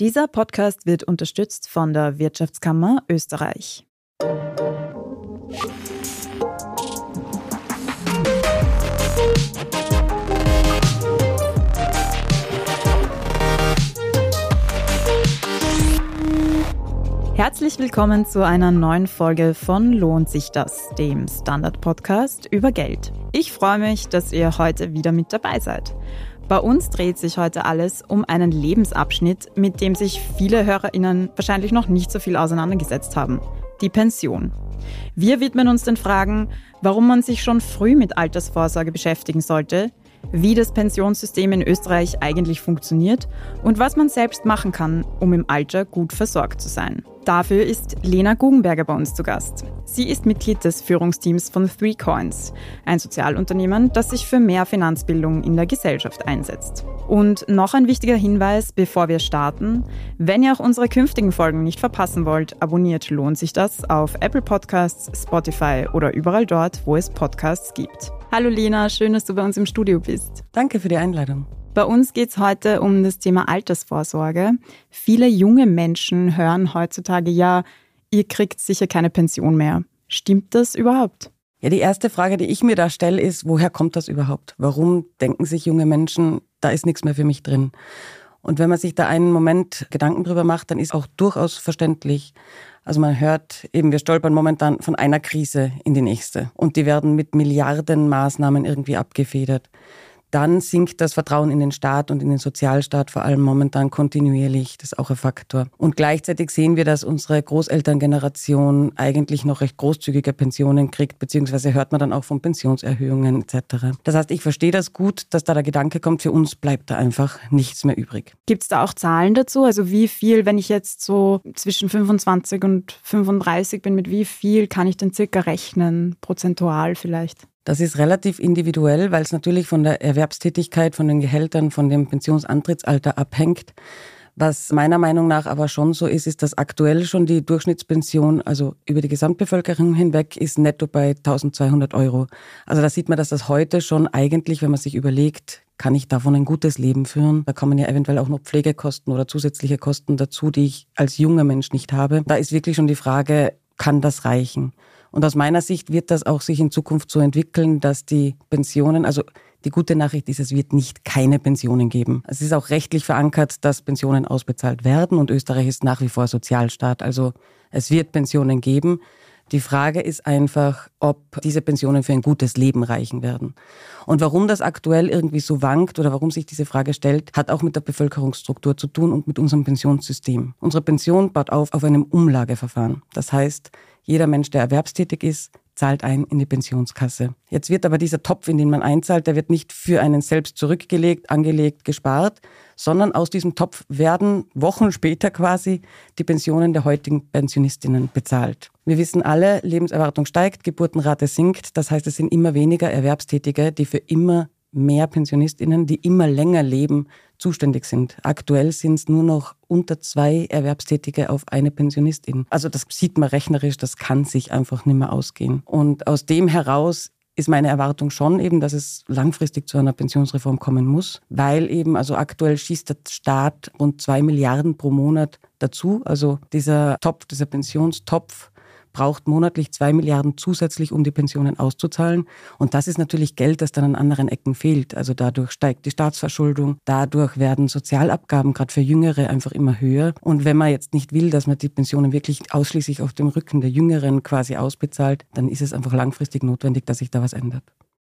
Dieser Podcast wird unterstützt von der Wirtschaftskammer Österreich. Herzlich willkommen zu einer neuen Folge von Lohnt sich das, dem Standard-Podcast über Geld. Ich freue mich, dass ihr heute wieder mit dabei seid. Bei uns dreht sich heute alles um einen Lebensabschnitt, mit dem sich viele HörerInnen wahrscheinlich noch nicht so viel auseinandergesetzt haben. Die Pension. Wir widmen uns den Fragen, warum man sich schon früh mit Altersvorsorge beschäftigen sollte, wie das Pensionssystem in Österreich eigentlich funktioniert und was man selbst machen kann, um im Alter gut versorgt zu sein. Dafür ist Lena Guggenberger bei uns zu Gast. Sie ist Mitglied des Führungsteams von Three Coins, ein Sozialunternehmen, das sich für mehr Finanzbildung in der Gesellschaft einsetzt. Und noch ein wichtiger Hinweis, bevor wir starten. Wenn ihr auch unsere künftigen Folgen nicht verpassen wollt, abonniert lohnt sich das auf Apple Podcasts, Spotify oder überall dort, wo es Podcasts gibt. Hallo Lena, schön, dass du bei uns im Studio bist. Danke für die Einladung. Bei uns geht es heute um das Thema Altersvorsorge. Viele junge Menschen hören heutzutage ja, ihr kriegt sicher keine Pension mehr. Stimmt das überhaupt? Ja, die erste Frage, die ich mir da stelle, ist, woher kommt das überhaupt? Warum denken sich junge Menschen, da ist nichts mehr für mich drin? Und wenn man sich da einen Moment Gedanken drüber macht, dann ist auch durchaus verständlich. Also man hört eben, wir stolpern momentan von einer Krise in die nächste. Und die werden mit Milliarden Maßnahmen irgendwie abgefedert dann sinkt das Vertrauen in den Staat und in den Sozialstaat vor allem momentan kontinuierlich. Das ist auch ein Faktor. Und gleichzeitig sehen wir, dass unsere Großelterngeneration eigentlich noch recht großzügige Pensionen kriegt, beziehungsweise hört man dann auch von Pensionserhöhungen etc. Das heißt, ich verstehe das gut, dass da der Gedanke kommt, für uns bleibt da einfach nichts mehr übrig. Gibt es da auch Zahlen dazu? Also wie viel, wenn ich jetzt so zwischen 25 und 35 bin, mit wie viel kann ich denn circa rechnen, prozentual vielleicht? Das ist relativ individuell, weil es natürlich von der Erwerbstätigkeit, von den Gehältern, von dem Pensionsantrittsalter abhängt. Was meiner Meinung nach aber schon so ist, ist, dass aktuell schon die Durchschnittspension, also über die Gesamtbevölkerung hinweg, ist netto bei 1200 Euro. Also da sieht man, dass das heute schon eigentlich, wenn man sich überlegt, kann ich davon ein gutes Leben führen? Da kommen ja eventuell auch noch Pflegekosten oder zusätzliche Kosten dazu, die ich als junger Mensch nicht habe. Da ist wirklich schon die Frage, kann das reichen? Und aus meiner Sicht wird das auch sich in Zukunft so entwickeln, dass die Pensionen, also die gute Nachricht ist, es wird nicht keine Pensionen geben. Es ist auch rechtlich verankert, dass Pensionen ausbezahlt werden und Österreich ist nach wie vor Sozialstaat. Also es wird Pensionen geben. Die Frage ist einfach, ob diese Pensionen für ein gutes Leben reichen werden. Und warum das aktuell irgendwie so wankt oder warum sich diese Frage stellt, hat auch mit der Bevölkerungsstruktur zu tun und mit unserem Pensionssystem. Unsere Pension baut auf auf einem Umlageverfahren. Das heißt, jeder Mensch, der erwerbstätig ist, zahlt ein in die Pensionskasse. Jetzt wird aber dieser Topf, in den man einzahlt, der wird nicht für einen selbst zurückgelegt, angelegt, gespart, sondern aus diesem Topf werden Wochen später quasi die Pensionen der heutigen Pensionistinnen bezahlt. Wir wissen alle, Lebenserwartung steigt, Geburtenrate sinkt. Das heißt, es sind immer weniger Erwerbstätige, die für immer mehr Pensionistinnen, die immer länger leben, zuständig sind. Aktuell sind es nur noch unter zwei Erwerbstätige auf eine Pensionistin. Also das sieht man rechnerisch, das kann sich einfach nicht mehr ausgehen. Und aus dem heraus ist meine Erwartung schon eben, dass es langfristig zu einer Pensionsreform kommen muss, weil eben, also aktuell schießt der Staat rund zwei Milliarden pro Monat dazu. Also dieser Topf, dieser Pensionstopf braucht monatlich zwei Milliarden zusätzlich, um die Pensionen auszuzahlen. Und das ist natürlich Geld, das dann an anderen Ecken fehlt. Also dadurch steigt die Staatsverschuldung, dadurch werden Sozialabgaben gerade für Jüngere einfach immer höher. Und wenn man jetzt nicht will, dass man die Pensionen wirklich ausschließlich auf dem Rücken der Jüngeren quasi ausbezahlt, dann ist es einfach langfristig notwendig, dass sich da was ändert.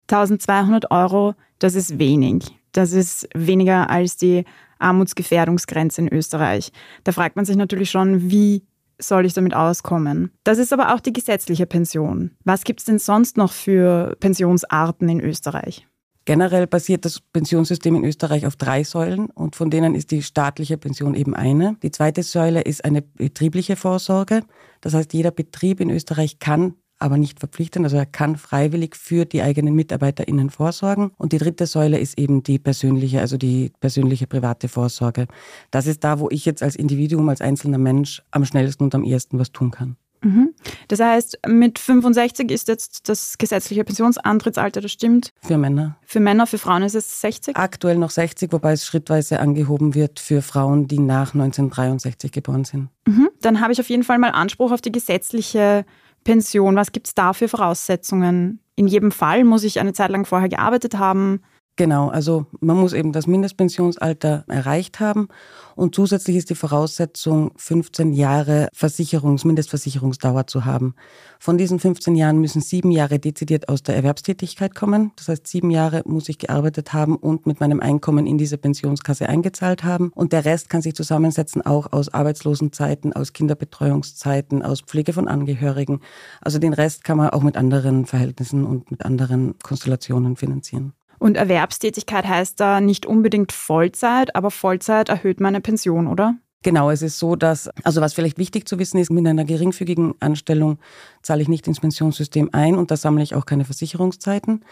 1200 Euro, das ist wenig. Das ist weniger als die Armutsgefährdungsgrenze in Österreich. Da fragt man sich natürlich schon, wie soll ich damit auskommen. Das ist aber auch die gesetzliche Pension. Was gibt es denn sonst noch für Pensionsarten in Österreich? Generell basiert das Pensionssystem in Österreich auf drei Säulen und von denen ist die staatliche Pension eben eine. Die zweite Säule ist eine betriebliche Vorsorge. Das heißt, jeder Betrieb in Österreich kann aber nicht verpflichtend. Also er kann freiwillig für die eigenen MitarbeiterInnen vorsorgen. Und die dritte Säule ist eben die persönliche, also die persönliche private Vorsorge. Das ist da, wo ich jetzt als Individuum, als einzelner Mensch am schnellsten und am ehesten was tun kann. Mhm. Das heißt, mit 65 ist jetzt das gesetzliche Pensionsantrittsalter, das stimmt? Für Männer. Für Männer, für Frauen ist es 60? Aktuell noch 60, wobei es schrittweise angehoben wird für Frauen, die nach 1963 geboren sind. Mhm. Dann habe ich auf jeden Fall mal Anspruch auf die gesetzliche Pension. Was gibt es da für Voraussetzungen? In jedem Fall muss ich eine Zeit lang vorher gearbeitet haben. Genau, also man muss eben das Mindestpensionsalter erreicht haben und zusätzlich ist die Voraussetzung, 15 Jahre Versicherungs-, Mindestversicherungsdauer zu haben. Von diesen 15 Jahren müssen sieben Jahre dezidiert aus der Erwerbstätigkeit kommen. Das heißt, sieben Jahre muss ich gearbeitet haben und mit meinem Einkommen in diese Pensionskasse eingezahlt haben. Und der Rest kann sich zusammensetzen auch aus Arbeitslosenzeiten, aus Kinderbetreuungszeiten, aus Pflege von Angehörigen. Also den Rest kann man auch mit anderen Verhältnissen und mit anderen Konstellationen finanzieren. Und Erwerbstätigkeit heißt da nicht unbedingt Vollzeit, aber Vollzeit erhöht meine Pension, oder? Genau, es ist so, dass, also was vielleicht wichtig zu wissen ist, mit einer geringfügigen Anstellung zahle ich nicht ins Pensionssystem ein und da sammle ich auch keine Versicherungszeiten.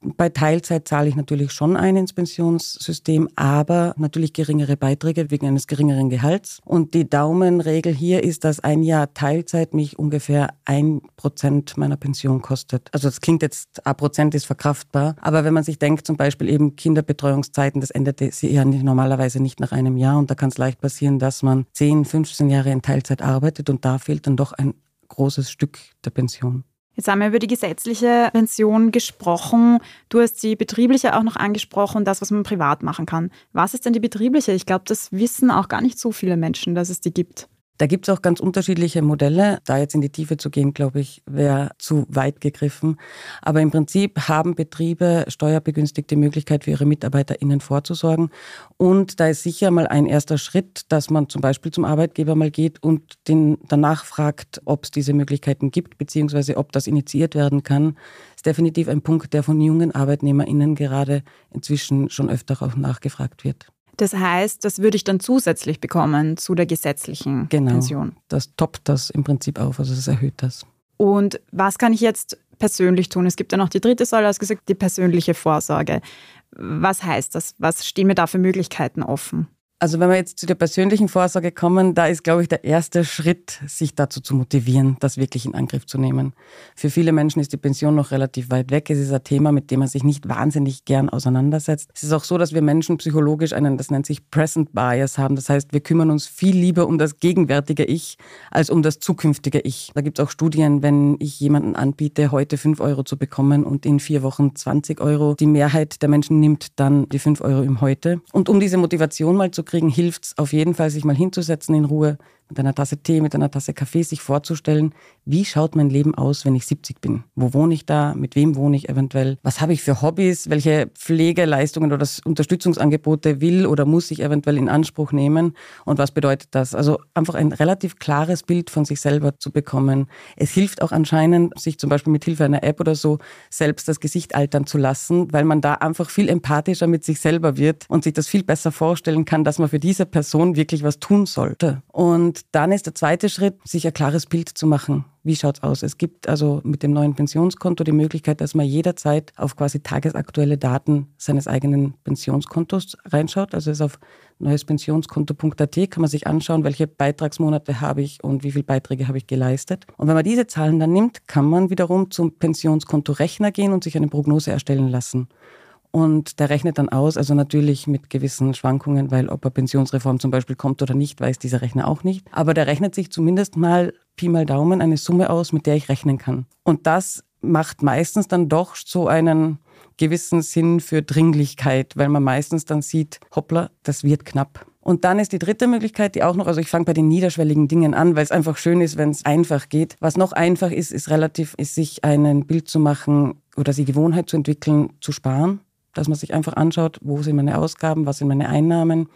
Bei Teilzeit zahle ich natürlich schon ein ins Pensionssystem, aber natürlich geringere Beiträge wegen eines geringeren Gehalts. Und die Daumenregel hier ist, dass ein Jahr Teilzeit mich ungefähr ein Prozent meiner Pension kostet. Also das klingt jetzt, ein Prozent ist verkraftbar, aber wenn man sich denkt, zum Beispiel eben Kinderbetreuungszeiten, das endet sie ja normalerweise nicht nach einem Jahr und da kann es leicht passieren, dass man 10, 15 Jahre in Teilzeit arbeitet und da fehlt dann doch ein großes Stück der Pension. Jetzt haben wir über die gesetzliche Pension gesprochen. Du hast die betriebliche auch noch angesprochen, das, was man privat machen kann. Was ist denn die betriebliche? Ich glaube, das wissen auch gar nicht so viele Menschen, dass es die gibt. Da gibt es auch ganz unterschiedliche Modelle. Da jetzt in die Tiefe zu gehen, glaube ich, wäre zu weit gegriffen. Aber im Prinzip haben Betriebe steuerbegünstigte Möglichkeit für ihre MitarbeiterInnen vorzusorgen. Und da ist sicher mal ein erster Schritt, dass man zum Beispiel zum Arbeitgeber mal geht und den danach fragt, ob es diese Möglichkeiten gibt, beziehungsweise ob das initiiert werden kann. Ist definitiv ein Punkt, der von jungen ArbeitnehmerInnen gerade inzwischen schon öfter auch nachgefragt wird. Das heißt, das würde ich dann zusätzlich bekommen zu der gesetzlichen genau, Pension. Das toppt das im Prinzip auf, also es erhöht das. Und was kann ich jetzt persönlich tun? Es gibt ja noch die dritte Säule, als gesagt, die persönliche Vorsorge. Was heißt das? Was stehen mir da für Möglichkeiten offen? Also wenn wir jetzt zu der persönlichen Vorsorge kommen, da ist, glaube ich, der erste Schritt, sich dazu zu motivieren, das wirklich in Angriff zu nehmen. Für viele Menschen ist die Pension noch relativ weit weg. Es ist ein Thema, mit dem man sich nicht wahnsinnig gern auseinandersetzt. Es ist auch so, dass wir Menschen psychologisch einen, das nennt sich Present Bias haben. Das heißt, wir kümmern uns viel lieber um das gegenwärtige Ich als um das zukünftige Ich. Da gibt es auch Studien, wenn ich jemanden anbiete, heute 5 Euro zu bekommen und in vier Wochen 20 Euro, die Mehrheit der Menschen nimmt dann die 5 Euro im Heute. Und um diese Motivation mal zu kriegen, hilft es auf jeden Fall, sich mal hinzusetzen in Ruhe, mit einer Tasse Tee, mit einer Tasse Kaffee sich vorzustellen, wie schaut mein Leben aus, wenn ich 70 bin? Wo wohne ich da? Mit wem wohne ich eventuell? Was habe ich für Hobbys? Welche Pflegeleistungen oder Unterstützungsangebote will oder muss ich eventuell in Anspruch nehmen? Und was bedeutet das? Also einfach ein relativ klares Bild von sich selber zu bekommen. Es hilft auch anscheinend, sich zum Beispiel mit Hilfe einer App oder so selbst das Gesicht altern zu lassen, weil man da einfach viel empathischer mit sich selber wird und sich das viel besser vorstellen kann, dass man für diese Person wirklich was tun sollte. Und dann ist der zweite Schritt, sich ein klares Bild zu machen. Wie schaut's aus? Es gibt also mit dem neuen Pensionskonto die Möglichkeit, dass man jederzeit auf quasi tagesaktuelle Daten seines eigenen Pensionskontos reinschaut. Also ist auf neuespensionskonto.at kann man sich anschauen, welche Beitragsmonate habe ich und wie viele Beiträge habe ich geleistet. Und wenn man diese Zahlen dann nimmt, kann man wiederum zum Pensionskontorechner gehen und sich eine Prognose erstellen lassen. Und der rechnet dann aus, also natürlich mit gewissen Schwankungen, weil ob eine Pensionsreform zum Beispiel kommt oder nicht, weiß dieser Rechner auch nicht. Aber der rechnet sich zumindest mal Pi mal Daumen eine Summe aus, mit der ich rechnen kann. Und das macht meistens dann doch so einen gewissen Sinn für Dringlichkeit, weil man meistens dann sieht, hoppla, das wird knapp. Und dann ist die dritte Möglichkeit, die auch noch, also ich fange bei den niederschwelligen Dingen an, weil es einfach schön ist, wenn es einfach geht. Was noch einfach ist, ist relativ, ist sich ein Bild zu machen oder die Gewohnheit zu entwickeln, zu sparen dass man sich einfach anschaut, wo sind meine Ausgaben, was sind meine Einnahmen,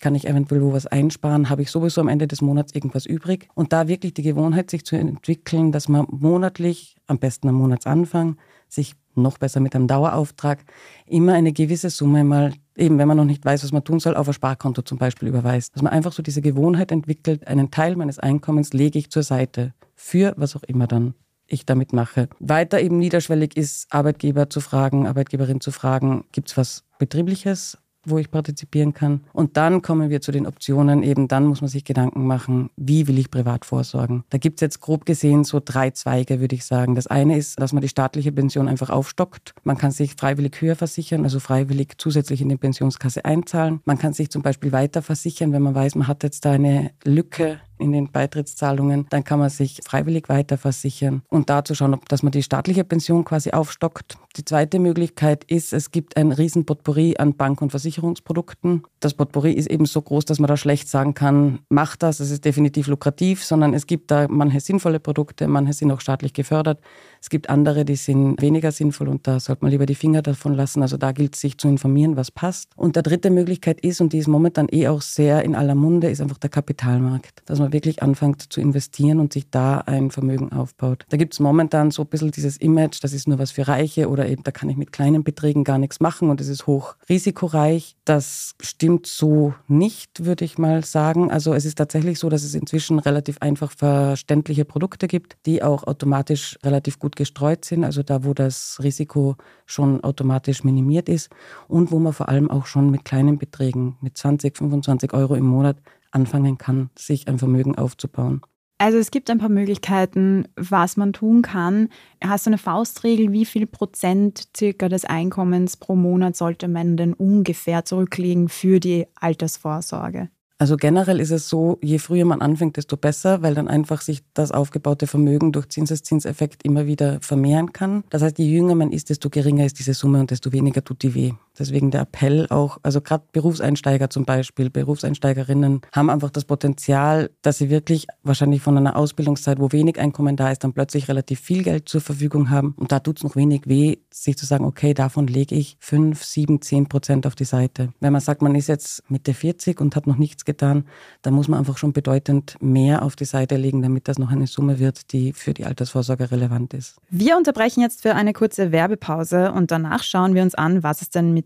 kann ich eventuell wo was einsparen, habe ich sowieso am Ende des Monats irgendwas übrig. Und da wirklich die Gewohnheit sich zu entwickeln, dass man monatlich, am besten am Monatsanfang, sich noch besser mit einem Dauerauftrag, immer eine gewisse Summe mal, eben wenn man noch nicht weiß, was man tun soll, auf ein Sparkonto zum Beispiel überweist. Dass man einfach so diese Gewohnheit entwickelt, einen Teil meines Einkommens lege ich zur Seite. Für was auch immer dann ich damit mache. Weiter eben niederschwellig ist, Arbeitgeber zu fragen, Arbeitgeberin zu fragen, gibt es was Betriebliches, wo ich partizipieren kann. Und dann kommen wir zu den Optionen. Eben dann muss man sich Gedanken machen, wie will ich privat vorsorgen. Da gibt es jetzt grob gesehen so drei Zweige, würde ich sagen. Das eine ist, dass man die staatliche Pension einfach aufstockt. Man kann sich freiwillig höher versichern, also freiwillig zusätzlich in die Pensionskasse einzahlen. Man kann sich zum Beispiel weiter versichern, wenn man weiß, man hat jetzt da eine Lücke in den Beitrittszahlungen, dann kann man sich freiwillig weiter versichern und dazu schauen, ob, dass man die staatliche Pension quasi aufstockt. Die zweite Möglichkeit ist, es gibt ein riesen Potpourri an Bank- und Versicherungsprodukten. Das Potpourri ist eben so groß, dass man da schlecht sagen kann, macht das, es ist definitiv lukrativ, sondern es gibt da manche sinnvolle Produkte, manche sind auch staatlich gefördert. Es gibt andere, die sind weniger sinnvoll und da sollte man lieber die Finger davon lassen. Also da gilt es sich zu informieren, was passt. Und der dritte Möglichkeit ist, und die ist momentan eh auch sehr in aller Munde, ist einfach der Kapitalmarkt. Dass man wirklich anfängt zu investieren und sich da ein Vermögen aufbaut. Da gibt es momentan so ein bisschen dieses Image, das ist nur was für Reiche oder eben da kann ich mit kleinen Beträgen gar nichts machen und es ist hoch risikoreich. Das stimmt so nicht, würde ich mal sagen. Also es ist tatsächlich so, dass es inzwischen relativ einfach verständliche Produkte gibt, die auch automatisch relativ gut gestreut sind, also da, wo das Risiko schon automatisch minimiert ist und wo man vor allem auch schon mit kleinen Beträgen, mit 20, 25 Euro im Monat anfangen kann, sich ein Vermögen aufzubauen. Also es gibt ein paar Möglichkeiten, was man tun kann. Hast du eine Faustregel, wie viel Prozent circa des Einkommens pro Monat sollte man denn ungefähr zurücklegen für die Altersvorsorge? Also generell ist es so, je früher man anfängt, desto besser, weil dann einfach sich das aufgebaute Vermögen durch Zinseszinseffekt immer wieder vermehren kann. Das heißt, je jünger man ist, desto geringer ist diese Summe und desto weniger tut die weh. Deswegen der Appell auch, also gerade Berufseinsteiger zum Beispiel, Berufseinsteigerinnen haben einfach das Potenzial, dass sie wirklich wahrscheinlich von einer Ausbildungszeit, wo wenig Einkommen da ist, dann plötzlich relativ viel Geld zur Verfügung haben. Und da tut es noch wenig weh, sich zu sagen, okay, davon lege ich fünf, sieben, zehn Prozent auf die Seite. Wenn man sagt, man ist jetzt Mitte 40 und hat noch nichts getan, dann muss man einfach schon bedeutend mehr auf die Seite legen, damit das noch eine Summe wird, die für die Altersvorsorge relevant ist. Wir unterbrechen jetzt für eine kurze Werbepause und danach schauen wir uns an, was es denn mit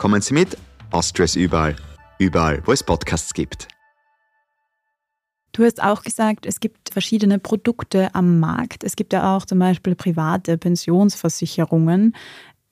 Kommen Sie mit, Austria ist überall, überall, wo es Podcasts gibt. Du hast auch gesagt, es gibt verschiedene Produkte am Markt. Es gibt ja auch zum Beispiel private Pensionsversicherungen.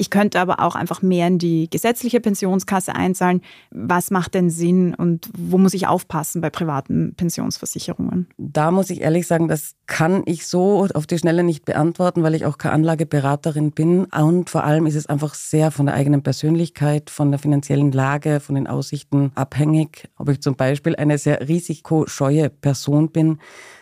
Ich könnte aber auch einfach mehr in die gesetzliche Pensionskasse einzahlen. Was macht denn Sinn und wo muss ich aufpassen bei privaten Pensionsversicherungen? Da muss ich ehrlich sagen, das kann ich so auf die Schnelle nicht beantworten, weil ich auch keine Anlageberaterin bin. Und vor allem ist es einfach sehr von der eigenen Persönlichkeit, von der finanziellen Lage, von den Aussichten abhängig. Ob ich zum Beispiel eine sehr risikoscheue Person bin,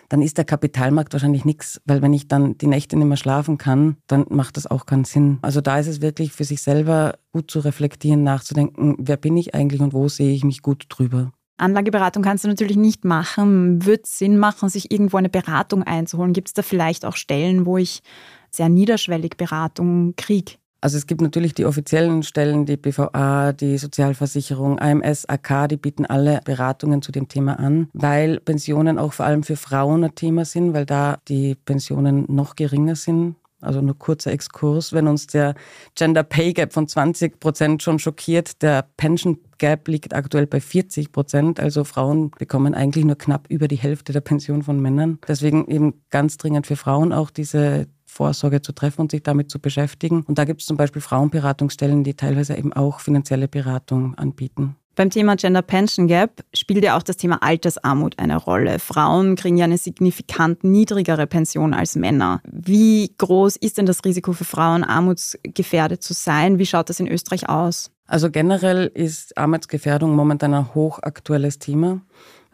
dann ist der Kapitalmarkt wahrscheinlich nichts, weil wenn ich dann die Nächte nicht mehr schlafen kann, dann macht das auch keinen Sinn. Also da ist es wirklich für sich selber gut zu reflektieren, nachzudenken, wer bin ich eigentlich und wo sehe ich mich gut drüber. Anlageberatung kannst du natürlich nicht machen. Wird Sinn machen, sich irgendwo eine Beratung einzuholen? Gibt es da vielleicht auch Stellen, wo ich sehr niederschwellig Beratung kriege? Also es gibt natürlich die offiziellen Stellen, die BVA, die Sozialversicherung, AMS, AK, die bieten alle Beratungen zu dem Thema an, weil Pensionen auch vor allem für Frauen ein Thema sind, weil da die Pensionen noch geringer sind. Also nur kurzer Exkurs. Wenn uns der Gender Pay Gap von 20 Prozent schon schockiert, der Pension Gap liegt aktuell bei 40 Prozent. Also Frauen bekommen eigentlich nur knapp über die Hälfte der Pension von Männern. Deswegen eben ganz dringend für Frauen auch diese Vorsorge zu treffen und sich damit zu beschäftigen. Und da gibt es zum Beispiel Frauenberatungsstellen, die teilweise eben auch finanzielle Beratung anbieten. Beim Thema Gender Pension Gap spielt ja auch das Thema Altersarmut eine Rolle. Frauen kriegen ja eine signifikant niedrigere Pension als Männer. Wie groß ist denn das Risiko für Frauen, armutsgefährdet zu sein? Wie schaut das in Österreich aus? Also generell ist Armutsgefährdung momentan ein hochaktuelles Thema.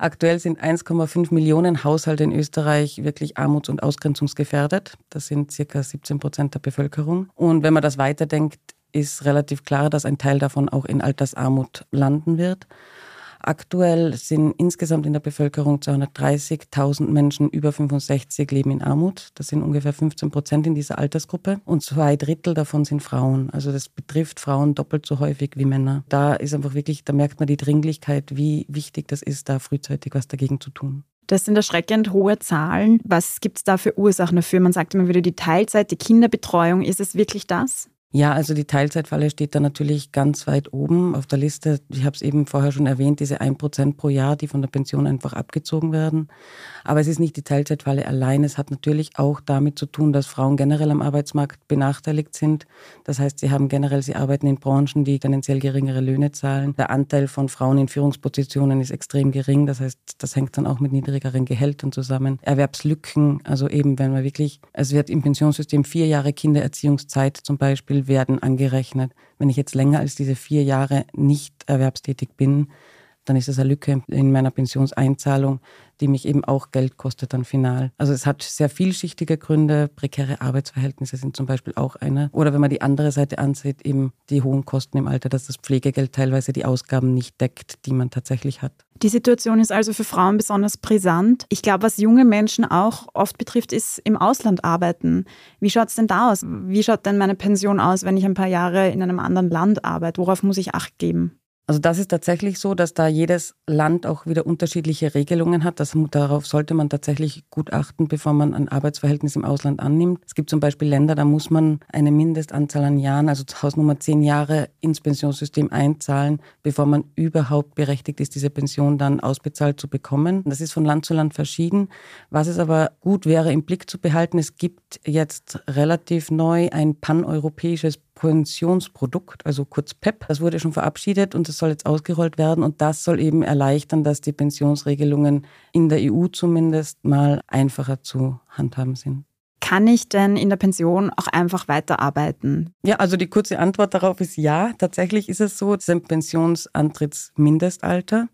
Aktuell sind 1,5 Millionen Haushalte in Österreich wirklich armuts- und ausgrenzungsgefährdet. Das sind circa 17 Prozent der Bevölkerung. Und wenn man das weiterdenkt, ist relativ klar, dass ein Teil davon auch in Altersarmut landen wird. Aktuell sind insgesamt in der Bevölkerung 230.000 Menschen über 65 leben in Armut. Das sind ungefähr 15 Prozent in dieser Altersgruppe. Und zwei Drittel davon sind Frauen. Also das betrifft Frauen doppelt so häufig wie Männer. Da ist einfach wirklich, da merkt man die Dringlichkeit, wie wichtig das ist, da frühzeitig was dagegen zu tun. Das sind erschreckend hohe Zahlen. Was gibt es da für Ursachen dafür? Man sagt immer wieder die Teilzeit, die Kinderbetreuung. Ist es wirklich das? Ja, also die Teilzeitfalle steht da natürlich ganz weit oben auf der Liste. Ich habe es eben vorher schon erwähnt, diese 1% pro Jahr, die von der Pension einfach abgezogen werden. Aber es ist nicht die Teilzeitfalle allein. Es hat natürlich auch damit zu tun, dass Frauen generell am Arbeitsmarkt benachteiligt sind. Das heißt, sie haben generell, sie arbeiten in Branchen, die tendenziell geringere Löhne zahlen. Der Anteil von Frauen in Führungspositionen ist extrem gering. Das heißt, das hängt dann auch mit niedrigeren Gehältern zusammen. Erwerbslücken, also eben, wenn man wirklich, es wird im Pensionssystem vier Jahre Kindererziehungszeit zum Beispiel werden angerechnet. Wenn ich jetzt länger als diese vier Jahre nicht erwerbstätig bin, dann ist das eine Lücke in meiner Pensionseinzahlung, die mich eben auch Geld kostet dann final. Also es hat sehr vielschichtige Gründe. Prekäre Arbeitsverhältnisse sind zum Beispiel auch eine. Oder wenn man die andere Seite ansieht, eben die hohen Kosten im Alter, dass das Pflegegeld teilweise die Ausgaben nicht deckt, die man tatsächlich hat. Die Situation ist also für Frauen besonders brisant. Ich glaube, was junge Menschen auch oft betrifft, ist im Ausland arbeiten. Wie schaut es denn da aus? Wie schaut denn meine Pension aus, wenn ich ein paar Jahre in einem anderen Land arbeite? Worauf muss ich Acht geben? Also das ist tatsächlich so, dass da jedes Land auch wieder unterschiedliche Regelungen hat. Das, darauf sollte man tatsächlich gut achten, bevor man ein Arbeitsverhältnis im Ausland annimmt. Es gibt zum Beispiel Länder, da muss man eine Mindestanzahl an Jahren, also Hausnummer zehn Jahre ins Pensionssystem einzahlen, bevor man überhaupt berechtigt ist, diese Pension dann ausbezahlt zu bekommen. Das ist von Land zu Land verschieden. Was es aber gut wäre, im Blick zu behalten, es gibt jetzt relativ neu ein paneuropäisches Pensionsprodukt, also kurz PEP. Das wurde schon verabschiedet und das soll jetzt ausgerollt werden und das soll eben erleichtern, dass die Pensionsregelungen in der EU zumindest mal einfacher zu handhaben sind. Kann ich denn in der Pension auch einfach weiterarbeiten? Ja, also die kurze Antwort darauf ist ja. Tatsächlich ist es so, es ist ein Pensionsantrittsmindestalter.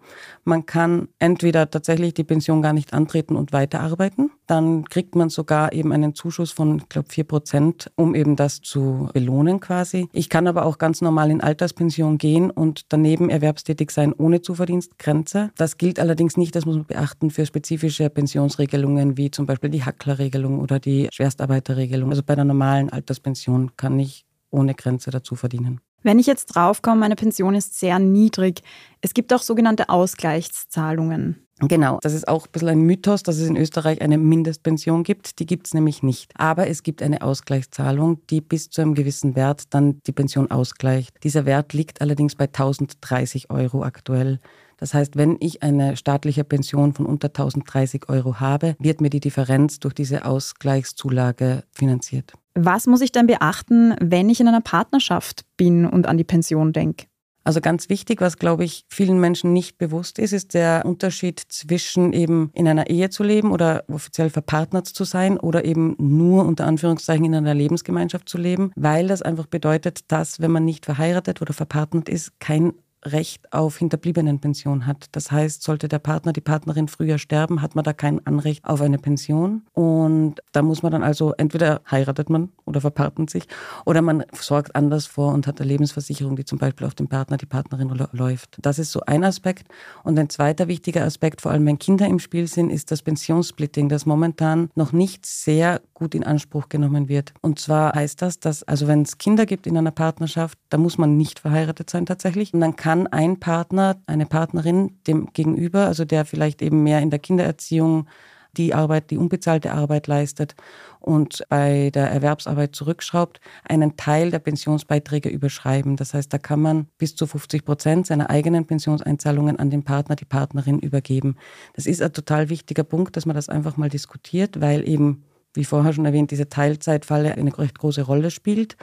Man kann entweder tatsächlich die Pension gar nicht antreten und weiterarbeiten. Dann kriegt man sogar eben einen Zuschuss von, ich glaube, vier Prozent, um eben das zu belohnen quasi. Ich kann aber auch ganz normal in Alterspension gehen und daneben erwerbstätig sein ohne Zuverdienstgrenze. Das gilt allerdings nicht, das muss man beachten, für spezifische Pensionsregelungen wie zum Beispiel die Hacklerregelung oder die Schwerstarbeiterregelung. Also bei der normalen Alterspension kann ich ohne Grenze dazu verdienen. Wenn ich jetzt draufkomme, meine Pension ist sehr niedrig. Es gibt auch sogenannte Ausgleichszahlungen. Genau, das ist auch ein bisschen ein Mythos, dass es in Österreich eine Mindestpension gibt. Die gibt es nämlich nicht. Aber es gibt eine Ausgleichszahlung, die bis zu einem gewissen Wert dann die Pension ausgleicht. Dieser Wert liegt allerdings bei 1030 Euro aktuell. Das heißt, wenn ich eine staatliche Pension von unter 1030 Euro habe, wird mir die Differenz durch diese Ausgleichszulage finanziert. Was muss ich denn beachten, wenn ich in einer Partnerschaft bin und an die Pension denke? Also ganz wichtig, was glaube ich vielen Menschen nicht bewusst ist, ist der Unterschied zwischen eben in einer Ehe zu leben oder offiziell verpartnert zu sein oder eben nur unter Anführungszeichen in einer Lebensgemeinschaft zu leben, weil das einfach bedeutet, dass wenn man nicht verheiratet oder verpartnert ist, kein Recht auf Hinterbliebenenpension hat. Das heißt, sollte der Partner, die Partnerin früher sterben, hat man da kein Anrecht auf eine Pension. Und da muss man dann also entweder heiratet man oder verpartnet sich oder man sorgt anders vor und hat eine Lebensversicherung, die zum Beispiel auf den Partner, die Partnerin läuft. Das ist so ein Aspekt. Und ein zweiter wichtiger Aspekt, vor allem wenn Kinder im Spiel sind, ist das Pensionssplitting, das momentan noch nicht sehr gut in Anspruch genommen wird. Und zwar heißt das, dass also wenn es Kinder gibt in einer Partnerschaft, da muss man nicht verheiratet sein tatsächlich. Und dann kann kann ein Partner, eine Partnerin dem Gegenüber, also der vielleicht eben mehr in der Kindererziehung die Arbeit, die unbezahlte Arbeit leistet und bei der Erwerbsarbeit zurückschraubt, einen Teil der Pensionsbeiträge überschreiben. Das heißt, da kann man bis zu 50 Prozent seiner eigenen Pensionseinzahlungen an den Partner, die Partnerin übergeben. Das ist ein total wichtiger Punkt, dass man das einfach mal diskutiert, weil eben, wie vorher schon erwähnt, diese Teilzeitfalle eine recht große Rolle spielt.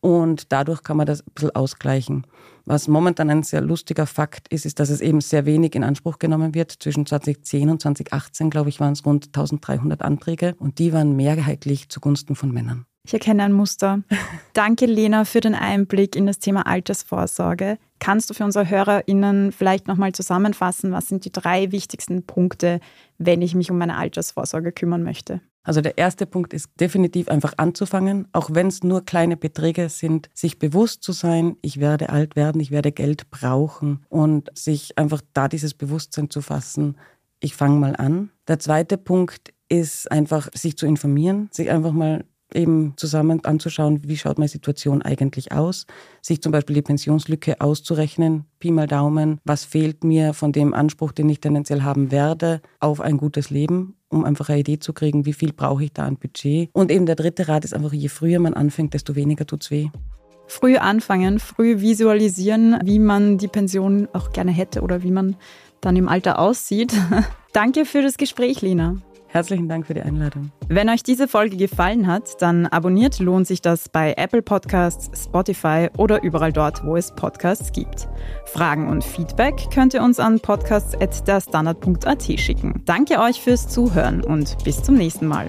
Und dadurch kann man das ein bisschen ausgleichen. Was momentan ein sehr lustiger Fakt ist, ist, dass es eben sehr wenig in Anspruch genommen wird. Zwischen 2010 und 2018, glaube ich, waren es rund 1300 Anträge und die waren mehrheitlich zugunsten von Männern. Ich erkenne ein Muster. Danke, Lena, für den Einblick in das Thema Altersvorsorge. Kannst du für unsere HörerInnen vielleicht nochmal zusammenfassen, was sind die drei wichtigsten Punkte, wenn ich mich um meine Altersvorsorge kümmern möchte? Also der erste Punkt ist definitiv einfach anzufangen, auch wenn es nur kleine Beträge sind, sich bewusst zu sein, ich werde alt werden, ich werde Geld brauchen und sich einfach da dieses Bewusstsein zu fassen, ich fange mal an. Der zweite Punkt ist einfach, sich zu informieren, sich einfach mal eben zusammen anzuschauen, wie schaut meine Situation eigentlich aus, sich zum Beispiel die Pensionslücke auszurechnen, Pi mal Daumen, was fehlt mir von dem Anspruch, den ich tendenziell haben werde, auf ein gutes Leben, um einfach eine Idee zu kriegen, wie viel brauche ich da an Budget. Und eben der dritte Rat ist einfach, je früher man anfängt, desto weniger tut's weh. Früh anfangen, früh visualisieren, wie man die Pension auch gerne hätte oder wie man dann im Alter aussieht. Danke für das Gespräch, Lina. Herzlichen Dank für die Einladung. Wenn euch diese Folge gefallen hat, dann abonniert lohnt sich das bei Apple Podcasts, Spotify oder überall dort, wo es Podcasts gibt. Fragen und Feedback könnt ihr uns an podcasts.derstandard.at schicken. Danke euch fürs Zuhören und bis zum nächsten Mal.